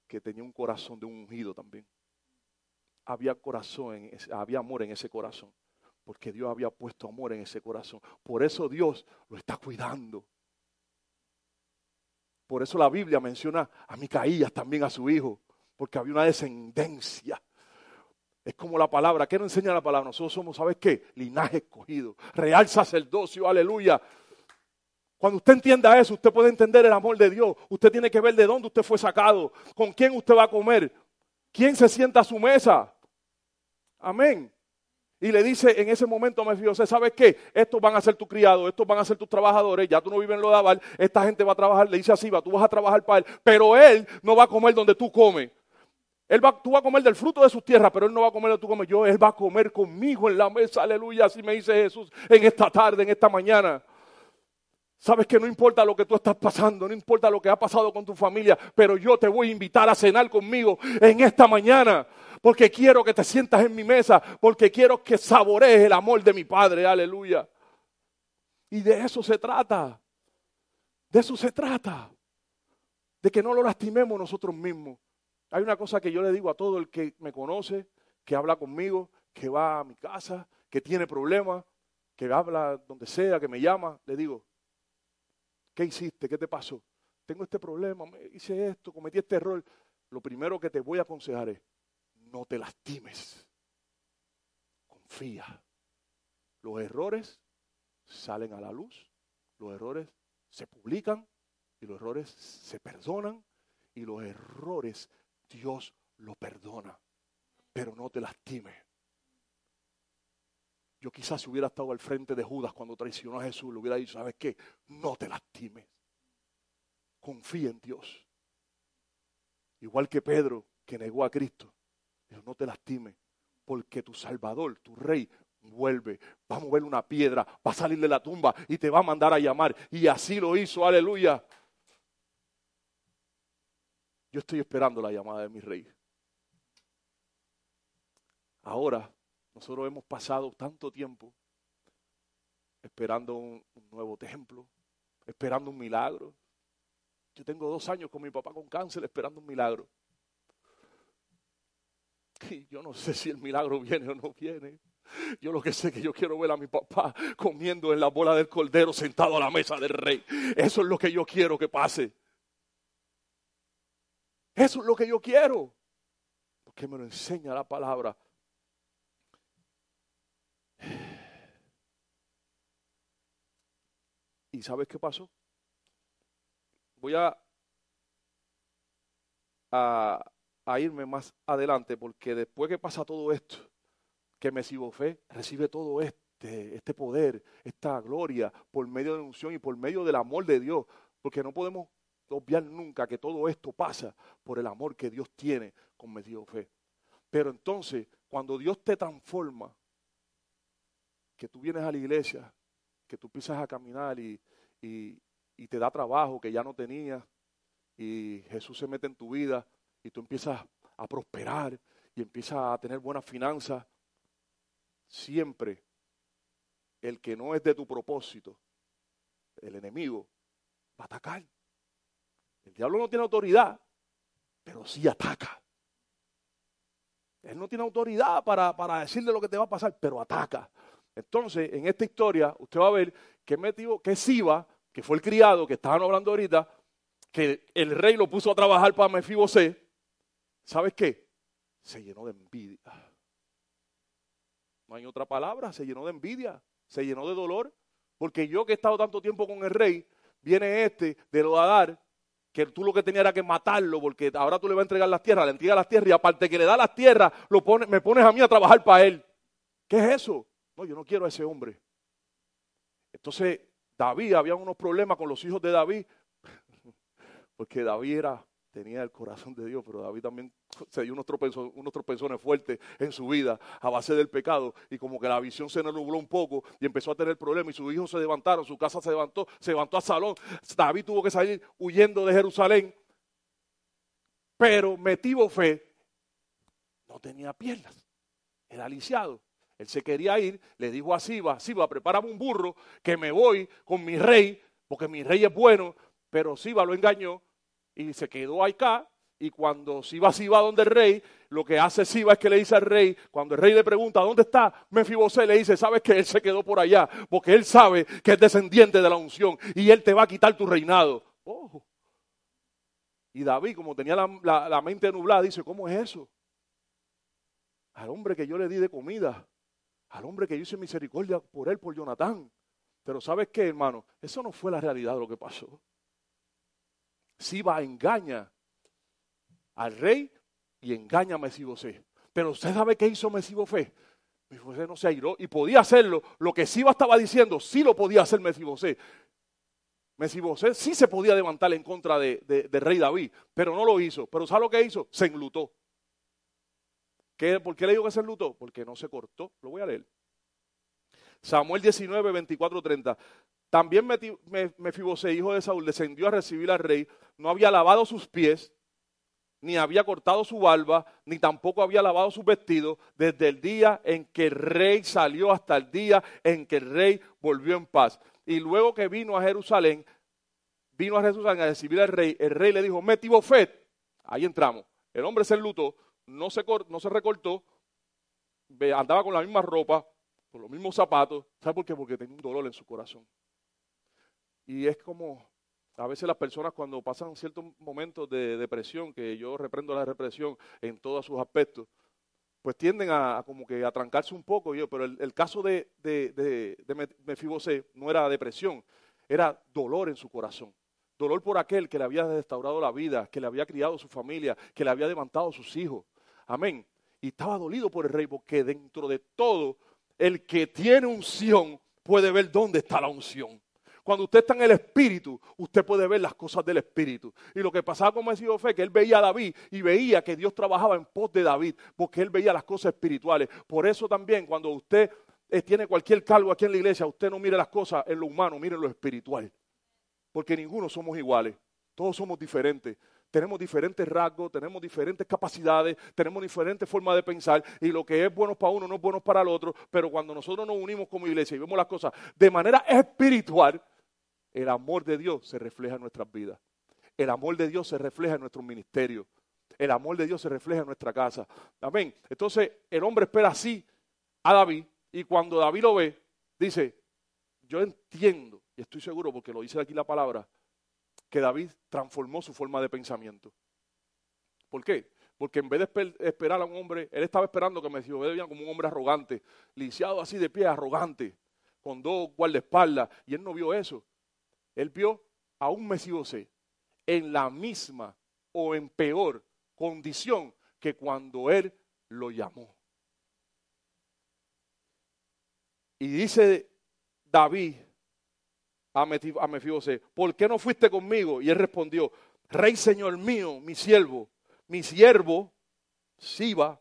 que tenía un corazón de un ungido también. Había corazón, había amor en ese corazón, porque Dios había puesto amor en ese corazón. Por eso Dios lo está cuidando. Por eso la Biblia menciona a Micaías también a su hijo, porque había una descendencia. Es como la palabra, ¿qué nos enseña la palabra? Nosotros somos, ¿sabes qué? Linaje escogido, real sacerdocio, aleluya. Cuando usted entienda eso, usted puede entender el amor de Dios. Usted tiene que ver de dónde usted fue sacado, con quién usted va a comer, quién se sienta a su mesa. Amén. Y le dice en ese momento a Mefibosé, ¿sabes qué? Estos van a ser tus criados, estos van a ser tus trabajadores, ya tú no vives en Lodabar, esta gente va a trabajar, le dice así, va, tú vas a trabajar para él, pero él no va a comer donde tú comes. Él va, tú vas a comer del fruto de sus tierras, pero él no va a comer donde tú comes. Yo, él va a comer conmigo en la mesa, aleluya, así me dice Jesús en esta tarde, en esta mañana. Sabes que no importa lo que tú estás pasando, no importa lo que ha pasado con tu familia, pero yo te voy a invitar a cenar conmigo en esta mañana, porque quiero que te sientas en mi mesa, porque quiero que saborees el amor de mi Padre, aleluya. Y de eso se trata, de eso se trata, de que no lo lastimemos nosotros mismos. Hay una cosa que yo le digo a todo el que me conoce, que habla conmigo, que va a mi casa, que tiene problemas, que habla donde sea, que me llama, le digo, ¿Qué hiciste? ¿Qué te pasó? Tengo este problema, me hice esto, cometí este error. Lo primero que te voy a aconsejar es, no te lastimes. Confía. Los errores salen a la luz, los errores se publican y los errores se perdonan y los errores Dios lo perdona. pero no te lastimes. Yo quizás si hubiera estado al frente de Judas cuando traicionó a Jesús, le hubiera dicho, ¿sabes qué? No te lastimes. Confía en Dios. Igual que Pedro, que negó a Cristo. Dijo, no te lastimes, porque tu Salvador, tu Rey, vuelve, va a mover una piedra, va a salir de la tumba y te va a mandar a llamar. Y así lo hizo, aleluya. Yo estoy esperando la llamada de mi rey. Ahora, nosotros hemos pasado tanto tiempo esperando un, nuevo templo, esperando un milagro. Yo tengo dos años con mi papá con cáncer esperando un milagro. Y yo no sé si el milagro viene o no viene. Yo lo que sé es que yo quiero ver a mi papá comiendo en la bola del cordero sentado a la mesa del rey. Eso es lo que yo quiero que pase. Eso es lo que yo quiero. Porque me lo enseña la palabra. ¿Y sabes qué pasó? Voy a, a, irme más adelante porque después que pasa todo esto, que Mesibofé recibe todo este, este poder, esta gloria por medio de la unción y por medio del amor de Dios, porque no podemos obviar nunca que todo esto pasa por el amor que Dios tiene con Mesibofé. Pero entonces, cuando Dios te transforma, que tú vienes a la iglesia, que tú empiezas a caminar y, y, te da trabajo que ya no tenías, y Jesús se mete en tu vida y tú empiezas a prosperar y empiezas a tener buenas finanzas, siempre el que no es de tu propósito, el enemigo, va a atacar. El diablo no tiene autoridad, pero sí ataca. Él no tiene autoridad para, para decirle lo que te va a pasar, pero ataca. Entonces, en esta historia, usted va a ver que metió, que Siba, que fue el criado que estaban hablando ahorita, que el rey lo puso a trabajar para Mefibosé, ¿sabes qué? Se llenó de envidia. No hay otra palabra, se llenó de envidia, se llenó de dolor, porque yo que he estado tanto tiempo con el rey, viene este de lo a dar, que tú lo que tenías era que matarlo, porque ahora tú le vas a entregar las tierras, le entregas las tierras y aparte que le da las tierras, lo pone, me pones a mí a trabajar para él. ¿Qué es eso? No, yo no quiero a ese hombre. Entonces, David, había unos problemas con los hijos de David, porque David era tenía el corazón de Dios, pero David también se dio unos, tropezones, unos fuertes en su vida a base del pecado y como que la visión se nubló un poco y empezó a tener problemas y sus hijos se levantaron, su casa se levantó, se levantó a Salón. David tuvo que salir huyendo de Jerusalén, pero metivo fe no tenía piernas, era lisiado. Él se quería ir, le dijo a Siba, Siba, prepárame un burro que me voy con mi rey, porque mi rey es bueno, pero Siba lo engañó y se quedó acá. Y cuando Siba Siba donde el rey, lo que hace Siba es que le dice al rey, cuando el rey le pregunta, ¿dónde está Mefibosé? Le dice, sabes que él se quedó por allá, porque él sabe que es descendiente de la unción y él te va a quitar tu reinado. Y David, como tenía la mente nublada, dice, ¿cómo es eso? Al hombre que yo le di de comida, al hombre que yo hice misericordia por él, por Jonatán. Pero ¿sabes qué, hermano? Eso no fue la realidad de lo que pasó. Siba engaña al rey y engaña a Mesibosé. Pero usted sabe qué hizo Mesibosé. Mesibosé no se airó y podía hacerlo. Lo que Siba estaba diciendo, sí lo podía hacer Mesibosé. Mesibosé sí se podía levantar en contra de, del rey David, pero no lo hizo. Pero ¿sabe lo que hizo? Se enlutó. ¿Qué, ¿Por qué le digo que se enlutó? Porque no se cortó. Lo voy a leer. Samuel 19, 24, 30. También Mefibosé, hijo de Saúl, descendió a recibir al rey, no había lavado sus pies, ni había cortado su barba, ni tampoco había lavado sus vestidos, desde el día en que el rey salió hasta el día en que el rey volvió en paz. Y luego que vino a Jerusalén, vino a Jerusalén a recibir al rey, el rey le dijo, Metibofet, ahí entramos, el hombre se enlutó, no se, no se recortó, andaba con la misma ropa, con los mismos zapatos, ¿sabe por qué? Porque tenía un dolor en su corazón. Y es como a veces las personas cuando pasan ciertos momentos de depresión, que yo reprendo la represión en todos sus aspectos, pues tienden a, como que a trancarse un poco. Pero el, caso de, de, de, no era depresión, era dolor en su corazón. Dolor por aquel que le había restaurado la vida, que le había criado su familia, que le había levantado sus hijos. Amén. Y estaba dolido por el rey porque dentro de todo, el que tiene unción puede ver dónde está la unción. Cuando usted está en el Espíritu, usted puede ver las cosas del Espíritu. Y lo que pasaba con Mesías fe, que él veía a David y veía que Dios trabajaba en pos de David, porque él veía las cosas espirituales. Por eso también cuando usted eh, tiene cualquier cargo aquí en la iglesia, usted no mire las cosas en lo humano, mire en lo espiritual. Porque ninguno somos iguales, todos somos diferentes tenemos diferentes rasgos, tenemos diferentes capacidades, tenemos diferentes formas de pensar y lo que es bueno para uno no es bueno para el otro, pero cuando nosotros nos unimos como iglesia y vemos las cosas de manera espiritual, el amor de Dios se refleja en nuestras vidas. El amor de Dios se refleja en nuestro ministerio. El amor de Dios se refleja en nuestra casa. Amén. Entonces el hombre espera así a David y cuando David lo ve, dice, yo entiendo, y estoy seguro porque lo dice aquí la palabra, que David transformó su forma de pensamiento. ¿Por qué? Porque en vez de esperar a un hombre, él estaba esperando que Mesías veía como un hombre arrogante, lisiado así de pie, arrogante, con dos guardaespaldas, y él no vio eso. Él vio a un Mesías en la misma o en peor condición que cuando él lo llamó. Y dice David a Mefibosé, ¿por qué no fuiste conmigo? Y él respondió, Rey Señor mío, mi siervo, mi siervo, Siba,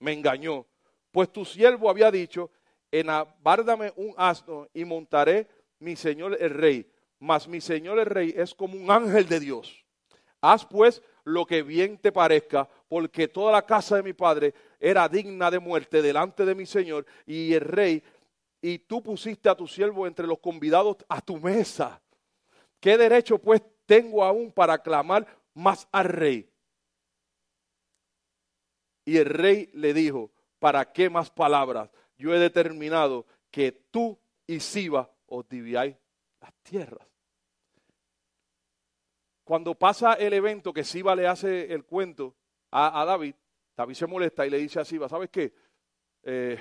me engañó. Pues tu siervo había dicho, enabárdame un asno y montaré mi señor el rey. Mas mi señor el rey es como un ángel de Dios. Haz pues lo que bien te parezca, porque toda la casa de mi padre era digna de muerte delante de mi señor, y el rey y tú pusiste a tu siervo entre los convidados a tu mesa. ¿Qué derecho pues tengo aún para clamar más al rey? Y el rey le dijo, ¿para qué más palabras? Yo he determinado que tú y Siba os dividáis las tierras. Cuando pasa el evento que Siba le hace el cuento a, David, David se molesta y le dice a Siba, ¿sabes qué? Eh,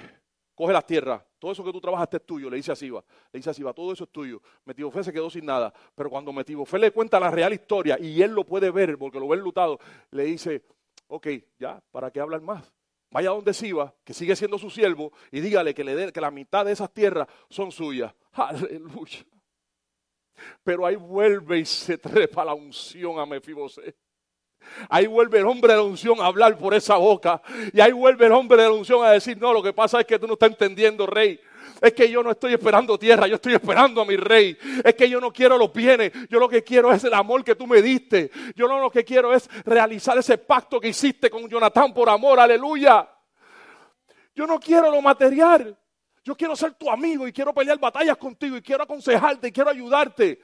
coge las tierras, todo eso que tú trabajaste es tuyo, le dice a Siba, le dice a Siba, todo eso es tuyo. Metibofé se quedó sin nada, pero cuando Metibofé le cuenta la real historia y él lo puede ver porque lo ve enlutado, le dice, ok, ya, ¿para qué hablar más? Vaya donde Siba, que sigue siendo su siervo, y dígale que, le dé, que la mitad de esas tierras son suyas. Aleluya. Pero ahí vuelve y se trepa la unción a Mefibosé. Ahí vuelve el hombre de la unción a hablar por esa boca. Y ahí vuelve el hombre de la unción a decir, no, lo que pasa es que tú no estás entendiendo, rey. Es que yo no estoy esperando tierra, yo estoy esperando a mi rey. Es que yo no quiero los bienes, yo lo que quiero es el amor que tú me diste. Yo lo que quiero es realizar ese pacto que hiciste con Jonatán por amor, aleluya. Yo no quiero lo material. Yo quiero ser tu amigo y quiero pelear batallas contigo y quiero aconsejarte y quiero ayudarte.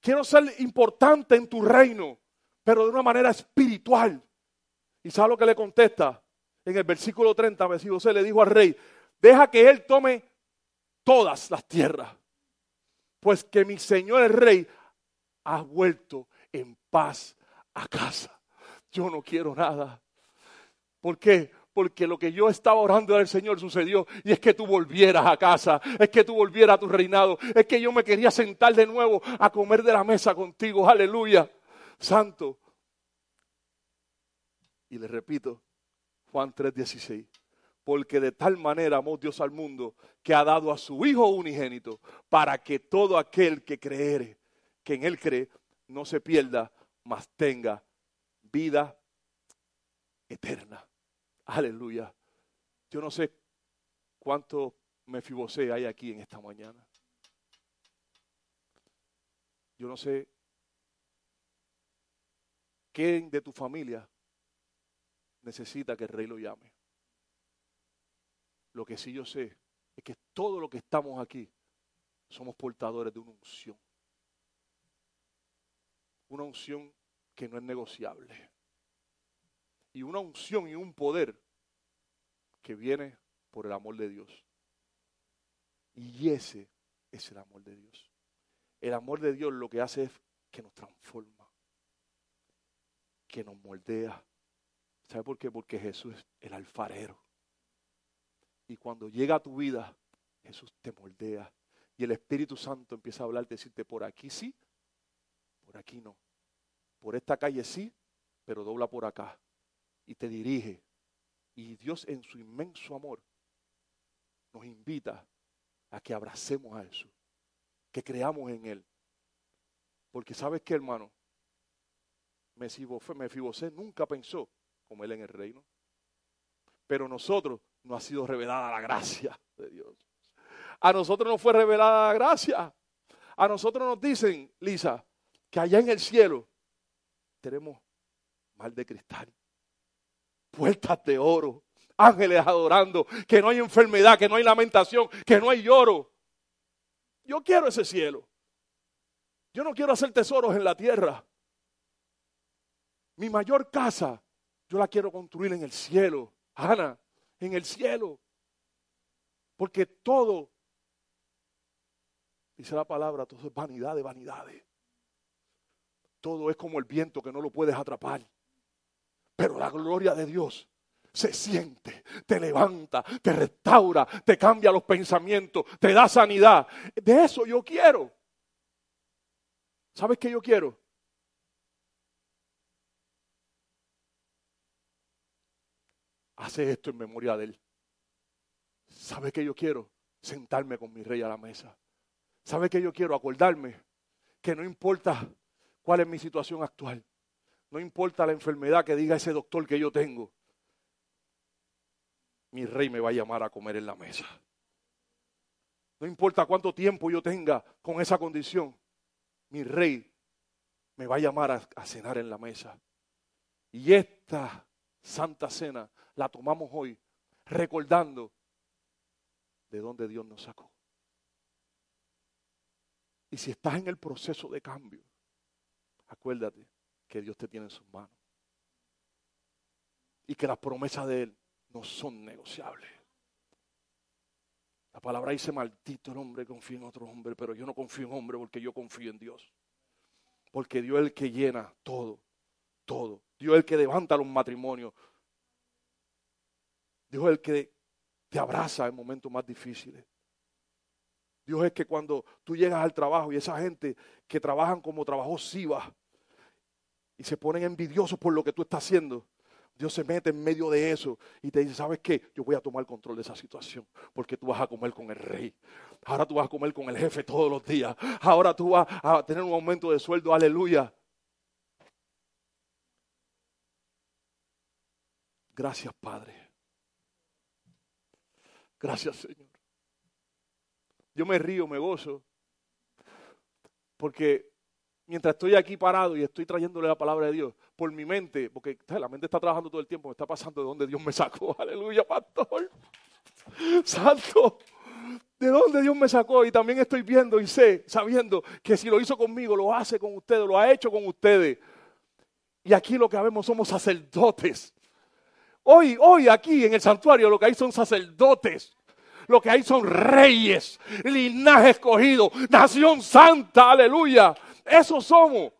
Quiero ser importante en tu reino, pero de una manera espiritual. ¿Y sabe lo que le contesta? En el versículo 30, se le dijo al rey, deja que él tome todas las tierras, pues que mi señor el rey ha vuelto en paz a casa. Yo no quiero nada. ¿Por qué? porque lo que yo estaba orando al Señor sucedió y es que tú volvieras a casa, es que tú volvieras a tu reinado, es que yo me quería sentar de nuevo a comer de la mesa contigo, aleluya, santo. Y le repito, Juan 3:16, porque de tal manera amó Dios al mundo que ha dado a su Hijo unigénito para que todo aquel que creere, que en Él cree, no se pierda, mas tenga vida eterna. Aleluya. Yo no sé cuánto Mefibosé hay aquí en esta mañana. Yo no sé quién de tu familia necesita que el rey lo llame. Lo que sí yo sé es que todo lo que estamos aquí somos portadores de una unción. Una unción que no es negociable y una unción y un poder que viene por el amor de Dios. Y ese es el amor de Dios. El amor de Dios lo que hace es que nos transforma, que nos moldea. ¿Sabe por qué? Porque Jesús es el alfarero. Y cuando llega a tu vida, Jesús te moldea. Y el Espíritu Santo empieza a hablarte, decirte, por aquí sí, por aquí no. Por esta calle sí, pero dobla por acá y te dirige. Y Dios en su inmenso amor nos invita a que abracemos a Jesús, que creamos en Él. Porque sabes qué, hermano, Mefibosé nunca pensó como Él en el reino. Pero nosotros no ha sido revelada la gracia de Dios. A nosotros no fue revelada la gracia. A nosotros nos dicen, Lisa, que allá en el cielo tenemos mal de cristal, puertas de oro, ángeles adorando, que no hay enfermedad, que no hay lamentación, que no hay lloro. Yo quiero ese cielo. Yo no quiero hacer tesoros en la tierra. Mi mayor casa, yo la quiero construir en el cielo. Ana, en el cielo. Porque todo, dice la palabra, todo es vanidad de vanidades. Todo es como el viento que no lo puedes atrapar. Pero la gloria de Dios se siente, te levanta, te restaura, te cambia los pensamientos, te da sanidad. De eso yo quiero. ¿Sabes qué yo quiero? Hace esto en memoria de Él. ¿Sabe qué yo quiero? Sentarme con mi rey a la mesa. ¿Sabe qué yo quiero? Acordarme que no importa cuál es mi situación actual. No importa la enfermedad que diga ese doctor que yo tengo. Mi rey me va a llamar a comer en la mesa. No importa cuánto tiempo yo tenga con esa condición. Mi rey me va a llamar a, a cenar en la mesa. Y esta santa cena la tomamos hoy recordando de dónde Dios nos sacó. Y si estás en el proceso de cambio, acuérdate que Dios te tiene en sus manos. Y que las promesas de Él no son negociables. La palabra dice, maldito el hombre confía en otro hombre, pero yo no confío en hombre porque yo confío en Dios. Porque Dios es el que llena todo, todo. Dios es el que levanta los matrimonios. Dios es el que te abraza en momentos más difíciles. Dios es que cuando tú llegas al trabajo y esa gente que trabajan como trabajó Siva y se ponen envidiosos por lo que tú estás haciendo, Dios se mete en medio de eso y te dice, ¿sabes qué? Yo voy a tomar control de esa situación porque tú vas a comer con el rey. Ahora tú vas a comer con el jefe todos los días. Ahora tú vas a tener un aumento de sueldo, aleluya. Gracias, Padre. Gracias, Señor. Yo me río, me gozo, porque mientras estoy aquí parado y estoy trayéndole la palabra de Dios, por mi mente, porque la mente está trabajando todo el tiempo, me está pasando de donde Dios me sacó. Aleluya, pastor. Santo. De dónde Dios me sacó y también estoy viendo y sé, sabiendo que si lo hizo conmigo, lo hace con ustedes, lo ha hecho con ustedes. Y aquí lo que vemos somos sacerdotes. Hoy, hoy aquí en el santuario lo que hay son sacerdotes. Lo que hay son reyes, linaje escogido, nación santa, aleluya. Eso somos.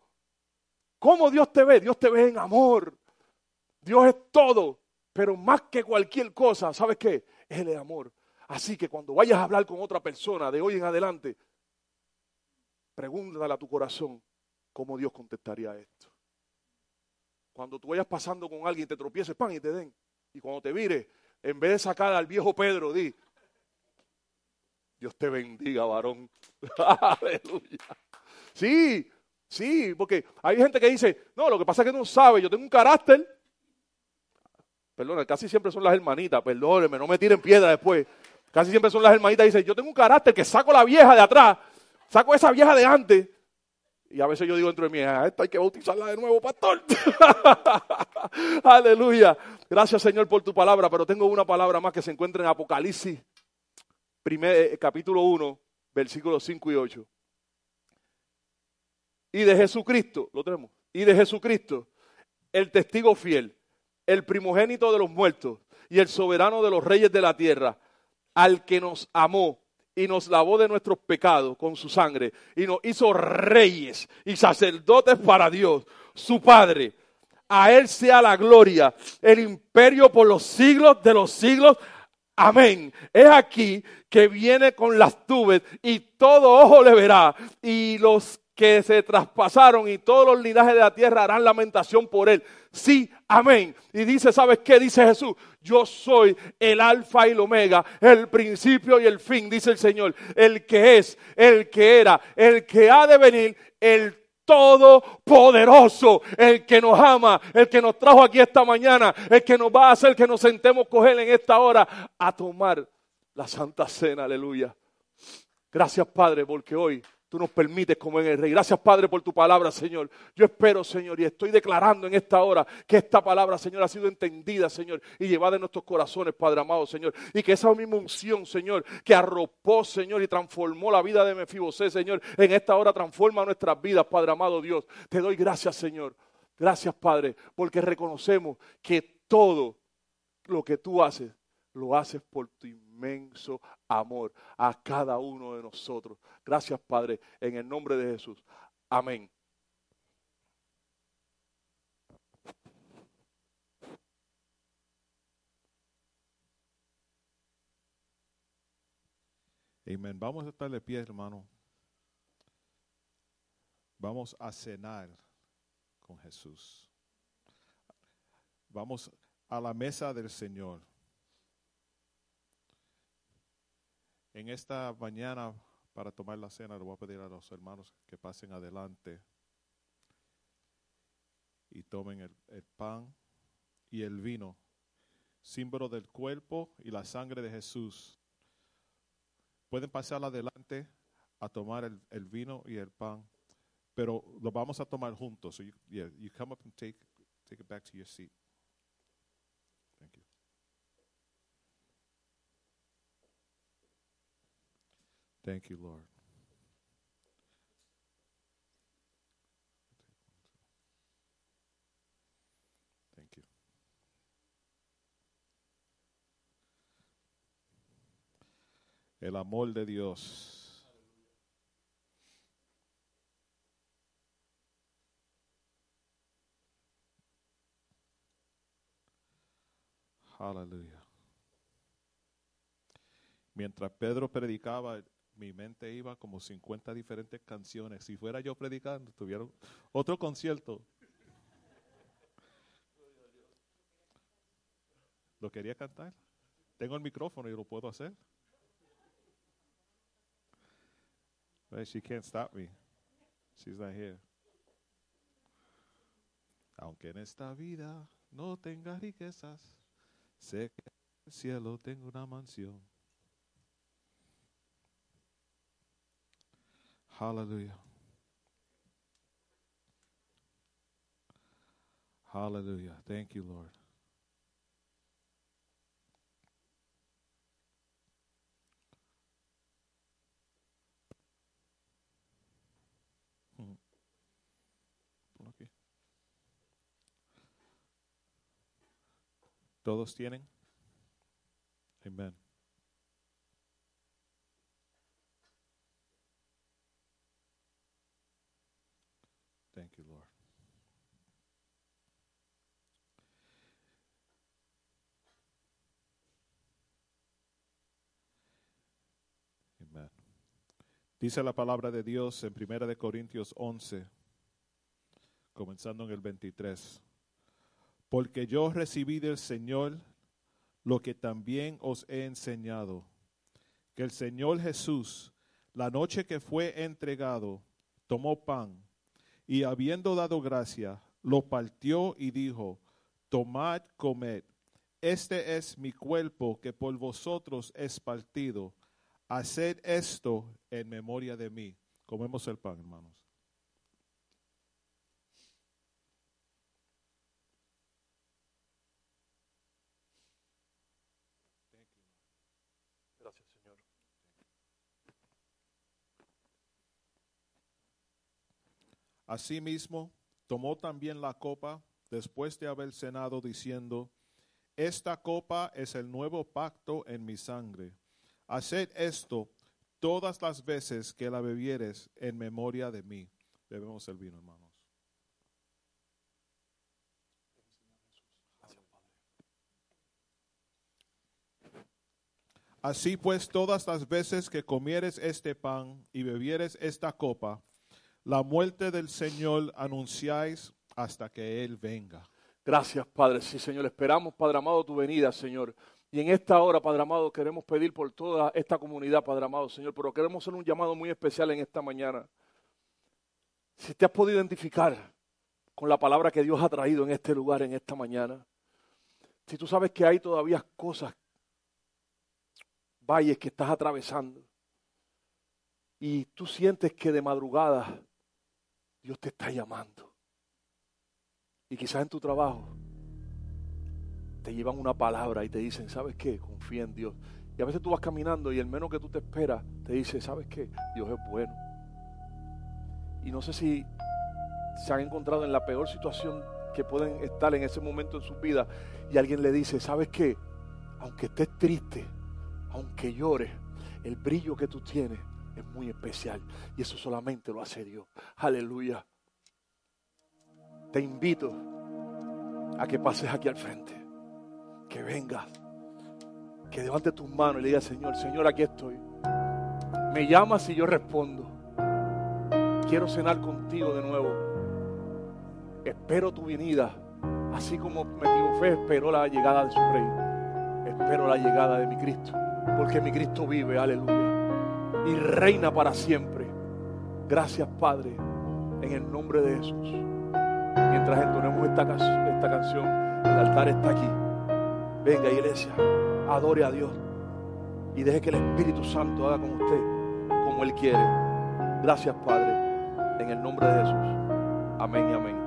¿Cómo Dios te ve? Dios te ve en amor. Dios es todo. Pero más que cualquier cosa, ¿sabes qué? Es el amor. Así que cuando vayas a hablar con otra persona de hoy en adelante, pregúntale a tu corazón cómo Dios contestaría esto. Cuando tú vayas pasando con alguien, te tropieces, pan y te den. Y cuando te vire, en vez de sacar al viejo Pedro, di, Dios te bendiga, varón. Aleluya. Sí, sí, porque hay gente que dice, no, lo que pasa es que no sabe, yo tengo un carácter. Perdón, casi siempre son las hermanitas, perdónenme, no me tiren piedra después. Casi siempre son las hermanitas y dicen, yo tengo un carácter que saco la vieja de atrás, saco esa vieja de antes y a veces yo digo dentro de mí, a ah, esta hay que bautizarla de nuevo, pastor. Aleluya. Gracias, Señor, por tu palabra. Pero tengo una palabra más que se encuentra en Apocalipsis, primer, eh, capítulo 1, versículos 5 y 8. Y de Jesucristo, lo tenemos. Y de Jesucristo, el testigo fiel, el primogénito de los muertos y el soberano de los reyes de la tierra, al que nos amó y nos lavó de nuestros pecados con su sangre y nos hizo reyes y sacerdotes para Dios, su Padre. A Él sea la gloria, el imperio por los siglos de los siglos. Amén. Es aquí que viene con las tubes y todo ojo le verá y los que se traspasaron y todos los linajes de la tierra harán lamentación por él. Sí, amén. Y dice, ¿sabes qué? Dice Jesús, yo soy el alfa y el omega, el principio y el fin, dice el Señor, el que es, el que era, el que ha de venir, el todopoderoso, el que nos ama, el que nos trajo aquí esta mañana, el que nos va a hacer que nos sentemos con Él en esta hora a tomar la Santa Cena, aleluya. Gracias Padre, porque hoy tú nos permites como en el Rey. Gracias, Padre, por tu palabra, Señor. Yo espero, Señor, y estoy declarando en esta hora que esta palabra, Señor, ha sido entendida, Señor, y llevada en nuestros corazones, Padre amado, Señor. Y que esa misma unción, Señor, que arropó, Señor, y transformó la vida de Mefibosé, Señor, en esta hora transforma nuestras vidas, Padre amado Dios. Te doy gracias, Señor. Gracias, Padre, porque reconocemos que todo lo que tú haces, lo haces por tu inmenso amor a cada uno de nosotros. Gracias, Padre, en el nombre de Jesús. Amén. Amén. Vamos a estar de pie, hermano. Vamos a cenar con Jesús. Vamos a la mesa del Señor. En esta mañana, para tomar la cena, le voy a pedir a los hermanos que pasen adelante y tomen el, pan y el vino, símbolo del cuerpo y la sangre de Jesús. Pueden pasar adelante a tomar el, vino y el pan, pero lo vamos a tomar juntos. So you, yeah, you come up and take, take it back to your seat. Thank you, Lord. Thank you. El amor de Dios. Aleluya. Mientras Pedro predicaba, mi mente iba como 50 diferentes canciones. Si fuera yo predicando, tuviera otro concierto. ¿Lo quería cantar? Tengo el micrófono y lo puedo hacer. But she can't stop me. She's not here. Aunque en esta vida no tenga riquezas, sé que en el cielo tengo una mansión Hallelujah. Hallelujah. Thank you, Lord. Hmm. ¿Todos tienen? Amen. Dice la palabra de Dios en Primera de Corintios 11, comenzando en el 23. Porque yo recibí del Señor lo que también os he enseñado, que el Señor Jesús, la noche que fue entregado, tomó pan y habiendo dado gracia, lo partió y dijo, tomad, comed, este es mi cuerpo que por vosotros es partido, haced esto en memoria de mí. Comemos el pan, hermanos. Asimismo, tomó también la copa después de haber cenado, diciendo, Esta copa es el nuevo pacto en mi sangre. Haced esto todas las veces que la bebieres en memoria de mí. Bebemos el vino, hermanos. Así pues, todas las veces que comieres este pan y bebieres esta copa, La muerte del Señor anunciáis hasta que Él venga. Gracias, Padre. Sí, Señor. Esperamos, Padre amado, tu venida, Señor. Y en esta hora, Padre amado, queremos pedir por toda esta comunidad, Padre amado, Señor, pero queremos hacer un llamado muy especial en esta mañana. Si te has podido identificar con la palabra que Dios ha traído en este lugar, en esta mañana, si tú sabes que hay todavía cosas, valles que estás atravesando, y tú sientes que de madrugada Dios te está llamando. Y quizás en tu trabajo te llevan una palabra y te dicen, ¿sabes qué? Confía en Dios. Y a veces tú vas caminando y el menos que tú te esperas te dice, ¿sabes qué? Dios es bueno. Y no sé si se han encontrado en la peor situación que pueden estar en ese momento en su vida y alguien le dice, ¿sabes qué? Aunque estés triste, aunque llores, el brillo que tú tienes es muy especial y eso solamente lo hace Dios. Aleluya. Te invito a que pases aquí al frente, que vengas, que levantes tus manos y le digas, Señor, Señor, aquí estoy. Me llamas y yo respondo. Quiero cenar contigo de nuevo. Espero tu venida, así como fe esperó la llegada de su rey. Espero la llegada de mi Cristo, porque mi Cristo vive, aleluya, y reina para siempre. Gracias, Padre, en el nombre de Jesús. Mientras entonemos esta, esta canción, el altar está aquí. Venga, iglesia, adore a Dios y deje que el Espíritu Santo haga con usted como Él quiere. Gracias, Padre, en el nombre de Jesús. Amén y amén.